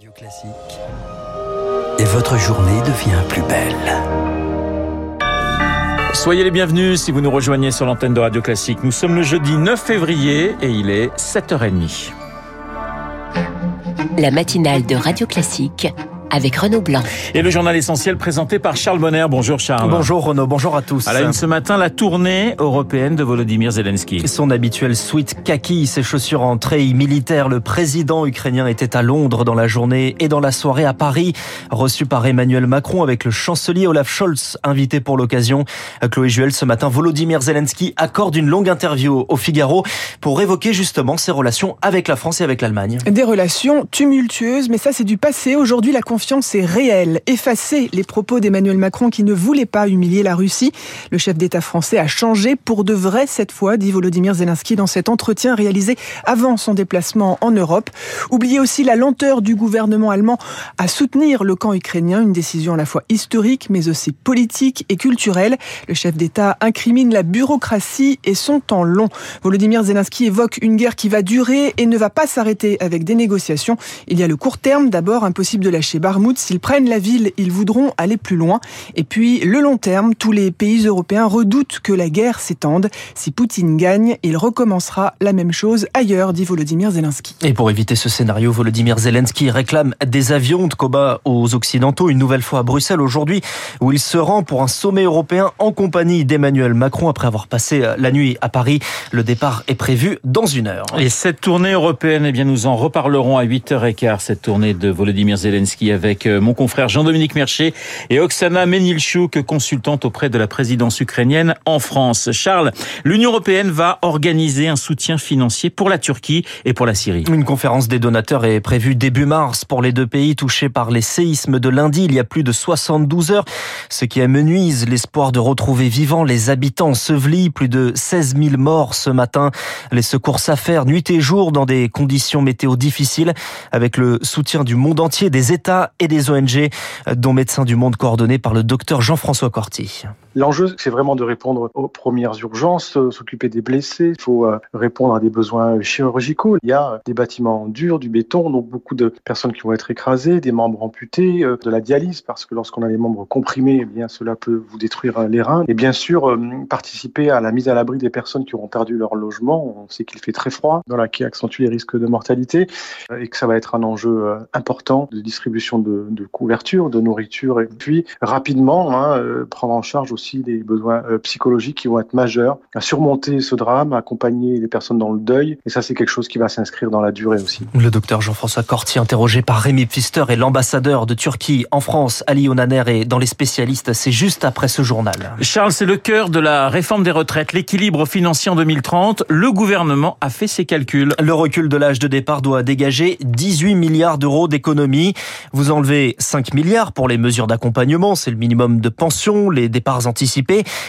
Radio Classique. Et votre journée devient plus belle. Soyez les bienvenus si vous nous rejoignez sur l'antenne de Radio Classique. Nous sommes le jeudi 9 février et il est 7h30. La matinale de Radio Classique avec Renaud Blanc. Et le journal essentiel présenté par Charles Bonner. Bonjour Charles. Bonjour Renaud, bonjour à tous. À la une ce matin, la tournée européenne de Volodymyr Zelensky. Son habituel suite kaki, ses chaussures en treillis militaire, le président ukrainien était à Londres dans la journée et dans la soirée à Paris, reçu par Emmanuel Macron avec le chancelier Olaf Scholz, invité pour l'occasion. Chloé Juel, ce matin, Volodymyr Zelensky accorde une longue interview au Figaro pour évoquer justement ses relations avec la France et avec l'Allemagne. Des relations tumultueuses, mais ça c'est du passé. Aujourd'hui, la confiance est réelle. Effacer les propos d'Emmanuel Macron qui ne voulait pas humilier la Russie. Le chef d'État français a changé pour de vrai cette fois, dit Volodymyr Zelensky dans cet entretien réalisé avant son déplacement en Europe. Oubliez aussi la lenteur du gouvernement allemand à soutenir le camp ukrainien, une décision à la fois historique mais aussi politique et culturelle. Le chef d'État incrimine la bureaucratie et son temps long. Volodymyr Zelensky évoque une guerre qui va durer et ne va pas s'arrêter avec des négociations. Il y a le court terme, d'abord impossible de lâcher Barmouth S'ils prennent la ville, ils voudront aller plus loin. Et puis, le long terme, tous les pays européens redoutent que la guerre s'étende. Si Poutine gagne, il recommencera la même chose ailleurs, dit Volodymyr Zelensky. Et pour éviter ce scénario, Volodymyr Zelensky réclame des avions de combat aux Occidentaux, une nouvelle fois à Bruxelles aujourd'hui, où il se rend pour un sommet européen en compagnie d'Emmanuel Macron après avoir passé la nuit à Paris. Le départ est prévu dans une heure. Et cette tournée européenne, eh bien, nous en reparlerons à 8h15, cette tournée de Volodymyr Zelensky avec mon confrère Jean-Dominique Mercher et Oksana Menilchouk, consultante auprès de la présidence ukrainienne en France. Charles, l'Union européenne va organiser un soutien financier pour la Turquie et pour la Syrie. Une conférence des donateurs est prévue début mars pour les deux pays touchés par les séismes de lundi il y a plus de 72 heures, ce qui amenuise l'espoir de retrouver vivants les habitants ensevelis, plus de 16 000 morts ce matin. Les secours s'affairent nuit et jour dans des conditions météo difficiles avec le soutien du monde entier, des États et des ONG, dont Médecins du Monde coordonné par le docteur Jean-François Corti. L'enjeu, c'est vraiment de répondre aux premières urgences, euh, s'occuper des blessés. Il faut euh, répondre à des besoins chirurgicaux. Il y a des bâtiments durs, du béton, donc beaucoup de personnes qui vont être écrasées, des membres amputés, euh, de la dialyse, parce que lorsqu'on a les membres comprimés, eh bien, cela peut vous détruire les reins. Et bien sûr, participer à la mise à l'abri des personnes qui auront perdu leur logement. On sait qu'il fait très froid, voilà, qui accentue les risques de mortalité, et que ça va être un enjeu important de distribution de, de couverture, de nourriture, et puis rapidement hein, prendre en charge aussi des besoins euh, psychologiques qui vont être majeurs, à surmonter ce drame, à accompagner les personnes dans le deuil. Et ça, c'est quelque chose qui va s'inscrire dans la durée aussi. Le docteur Jean-François Corti, interrogé par Rémi Pfister et l'ambassadeur de Turquie en France, Ali Onaner, et dans les spécialistes, c'est juste après ce journal. Charles, c'est le cœur de la réforme des retraites, l'équilibre financier en 2030. Le gouvernement a fait ses calculs. Le recul de l'âge de départ doit dégager 18 milliards d'euros d'économies. Vous enlevez 5 milliards pour les mesures d'accompagnement, c'est le minimum de pension, les départs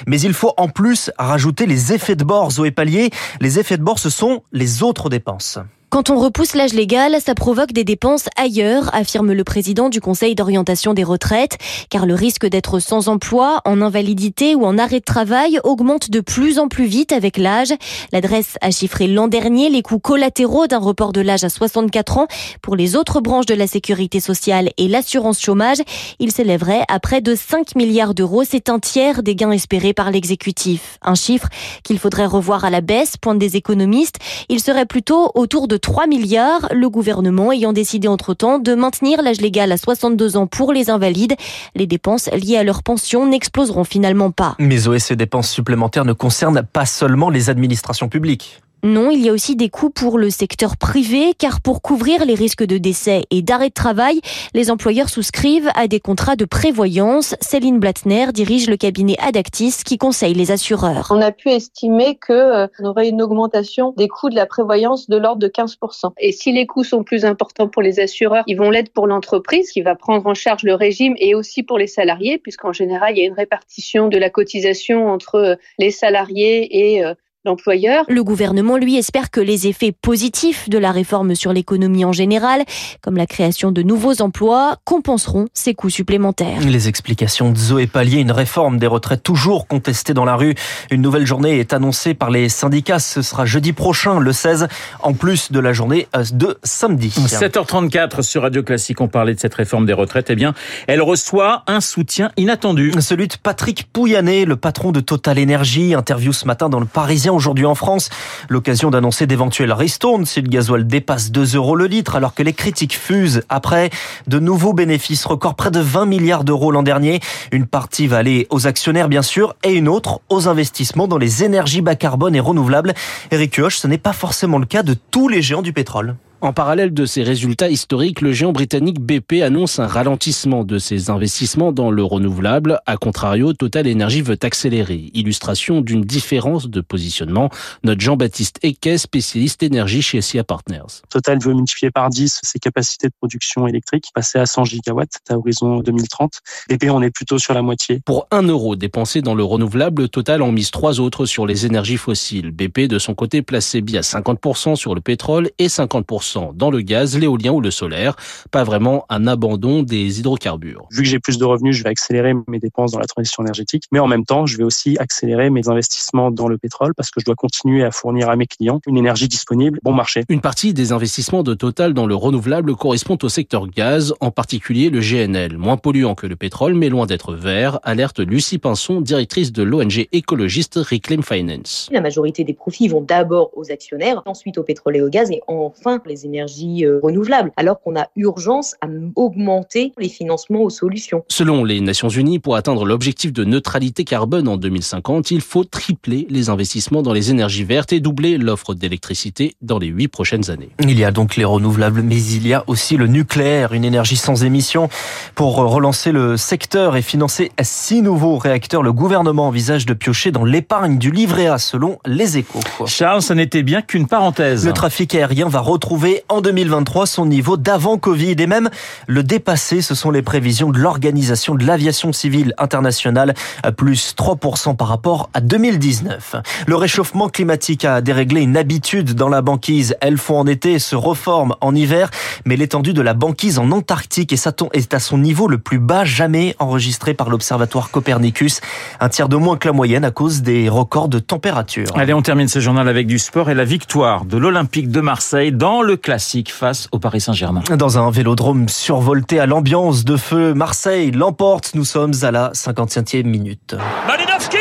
mais il faut en plus rajouter les effets de bord, Zoé Pallier. Les effets de bord, ce sont les autres dépenses. Quand on repousse l'âge légal, ça provoque des dépenses ailleurs, affirme le président du Conseil d'orientation des retraites, car le risque d'être sans emploi, en invalidité ou en arrêt de travail augmente de plus en plus vite avec l'âge. L'adresse a chiffré l'an dernier les coûts collatéraux d'un report de l'âge à 64 ans pour les autres branches de la sécurité sociale et l'assurance chômage. Il s'élèverait à près de 5 milliards d'euros. C'est un tiers des gains espérés par l'exécutif. Un chiffre qu'il faudrait revoir à la baisse, pointent des économistes. Il serait plutôt autour de 3 milliards, le gouvernement ayant décidé entre-temps de maintenir l'âge légal à 62 ans pour les invalides. Les dépenses liées à leur pension n'exploseront finalement pas. Mais Zoé, ces dépenses supplémentaires ne concernent pas seulement les administrations publiques. Non, il y a aussi des coûts pour le secteur privé, car pour couvrir les risques de décès et d'arrêt de travail, les employeurs souscrivent à des contrats de prévoyance. Céline Blattner dirige le cabinet Adactis qui conseille les assureurs. On a pu estimer qu'on euh, aurait une augmentation des coûts de la prévoyance de l'ordre de 15%. Et si les coûts sont plus importants pour les assureurs, ils vont l'être pour l'entreprise qui va prendre en charge le régime et aussi pour les salariés, puisqu'en général, il y a une répartition de la cotisation entre euh, les salariés et euh, l'employeur. Le gouvernement, lui, espère que les effets positifs de la réforme sur l'économie en général, comme la création de nouveaux emplois, compenseront ces coûts supplémentaires. Les explications de Zoé Pallier, une réforme des retraites toujours contestée dans la rue. Une nouvelle journée est annoncée par les syndicats. Ce sera jeudi prochain, le 16, en plus de la journée de samedi. 7h34 sur Radio Classique, on parlait de cette réforme des retraites. Eh bien, elle reçoit un soutien inattendu. Celui de Patrick Pouyanné, le patron de Total Energy, interview ce matin dans le Parisien aujourd'hui en France. L'occasion d'annoncer d'éventuels ristournes si le gasoil dépasse 2 euros le litre, alors que les critiques fusent après de nouveaux bénéfices records, près de 20 milliards d'euros l'an dernier. Une partie va aller aux actionnaires, bien sûr, et une autre aux investissements dans les énergies bas carbone et renouvelables. Eric Kioch, ce n'est pas forcément le cas de tous les géants du pétrole. En parallèle de ces résultats historiques, le géant britannique BP annonce un ralentissement de ses investissements dans le renouvelable. A contrario, Total Energy veut accélérer. Illustration d'une différence de positionnement. Notre Jean-Baptiste Equet, spécialiste énergie chez SIA Partners. Total veut multiplier par 10 ses capacités de production électrique, passer à 100 gigawatts à horizon 2030. BP, on est plutôt sur la moitié. Pour 1 euro dépensé dans le renouvelable, Total en mise trois autres sur les énergies fossiles. BP, de son côté, place ses billes à 50% sur le pétrole et 50% dans le gaz, l'éolien ou le solaire. Pas vraiment un abandon des hydrocarbures. Vu que j'ai plus de revenus, je vais accélérer mes dépenses dans la transition énergétique, mais en même temps, je vais aussi accélérer mes investissements dans le pétrole parce que je dois continuer à fournir à mes clients une énergie disponible, bon marché. Une partie des investissements de Total dans le renouvelable correspond au secteur gaz, en particulier le GNL, moins polluant que le pétrole, mais loin d'être vert, alerte Lucie Pinson, directrice de l'ONG écologiste Reclaim Finance. La majorité des profits vont d'abord aux actionnaires, ensuite au pétrole et au gaz, et enfin les énergies euh, renouvelables, alors qu'on a urgence à augmenter les financements aux solutions. Selon les Nations Unies, pour atteindre l'objectif de neutralité carbone en 2050, il faut tripler les investissements dans les énergies vertes et doubler l'offre d'électricité dans les huit prochaines années. Il y a donc les renouvelables, mais il y a aussi le nucléaire, une énergie sans émission. Pour relancer le secteur et financer six nouveaux réacteurs, le gouvernement envisage de piocher dans l'épargne du livret A, selon les échos. Charles, ça n'était bien qu'une parenthèse. Le trafic aérien va retrouver en 2023 son niveau d'avant Covid et même le dépasser. Ce sont les prévisions de l'Organisation de l'aviation civile internationale, à plus 3% par rapport à 2019. Le réchauffement climatique a déréglé une habitude dans la banquise. Elle fond en été se reforme en hiver, mais l'étendue de la banquise en Antarctique est à son niveau le plus bas jamais enregistré par l'Observatoire Copernicus. Un tiers de moins que la moyenne à cause des records de température. Allez, on termine ce journal avec du sport et la victoire de l'Olympique de Marseille dans le classique face au Paris Saint-Germain. Dans un vélodrome survolté à l'ambiance de feu, Marseille l'emporte. Nous sommes à la 55e minute. Malinowski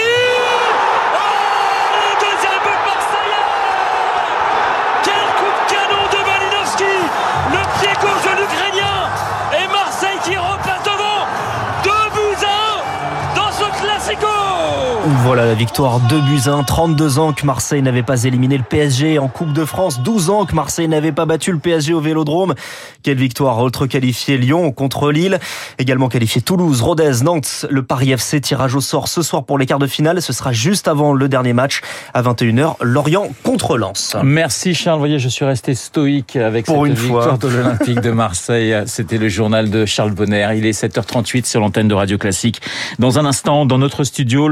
Voilà la victoire 2 buts 1. 32 ans que Marseille n'avait pas éliminé le PSG en Coupe de France. 12 ans que Marseille n'avait pas battu le PSG au Vélodrome. Quelle victoire autre qualifié Lyon contre Lille. Également qualifié Toulouse, Rodez, Nantes. Le Paris FC tirage au sort ce soir pour les quarts de finale. Ce sera juste avant le dernier match à 21h. Lorient contre Lens. Merci Charles. Vous voyez, je suis resté stoïque avec pour cette une victoire fois. de l'Olympique de Marseille. C'était le journal de Charles Bonner. Il est 7h38 sur l'antenne de Radio Classique. Dans un instant, dans notre studio,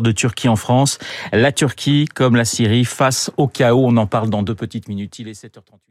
de Turquie en France. La Turquie, comme la Syrie, face au chaos. On en parle dans deux petites minutes. Il est 7h38.